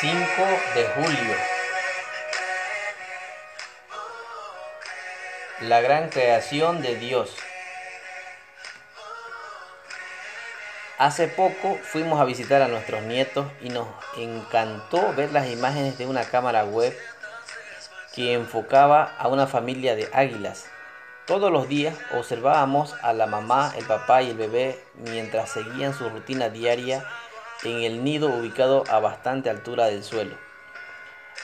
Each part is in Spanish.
5 de julio. La gran creación de Dios. Hace poco fuimos a visitar a nuestros nietos y nos encantó ver las imágenes de una cámara web que enfocaba a una familia de águilas. Todos los días observábamos a la mamá, el papá y el bebé mientras seguían su rutina diaria en el nido ubicado a bastante altura del suelo.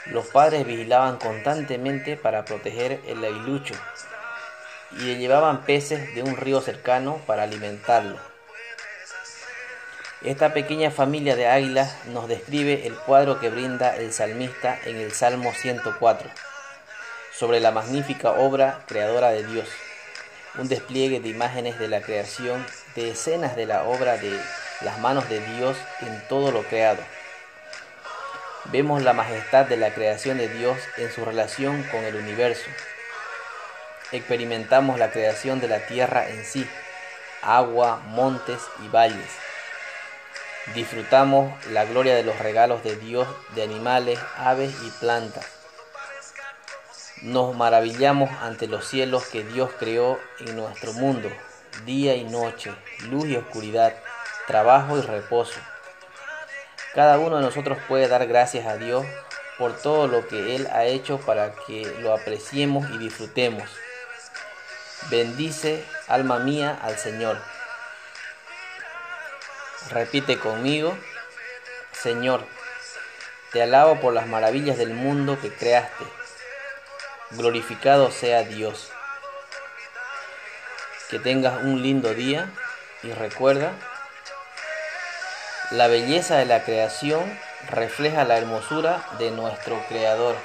Los padres vigilaban constantemente para proteger el aguilucho y le llevaban peces de un río cercano para alimentarlo. Esta pequeña familia de águilas nos describe el cuadro que brinda el salmista en el Salmo 104 sobre la magnífica obra creadora de Dios, un despliegue de imágenes de la creación, de escenas de la obra de las manos de Dios en todo lo creado. Vemos la majestad de la creación de Dios en su relación con el universo. Experimentamos la creación de la tierra en sí, agua, montes y valles. Disfrutamos la gloria de los regalos de Dios de animales, aves y plantas. Nos maravillamos ante los cielos que Dios creó en nuestro mundo, día y noche, luz y oscuridad trabajo y reposo. Cada uno de nosotros puede dar gracias a Dios por todo lo que Él ha hecho para que lo apreciemos y disfrutemos. Bendice, alma mía, al Señor. Repite conmigo, Señor, te alabo por las maravillas del mundo que creaste. Glorificado sea Dios. Que tengas un lindo día y recuerda la belleza de la creación refleja la hermosura de nuestro Creador.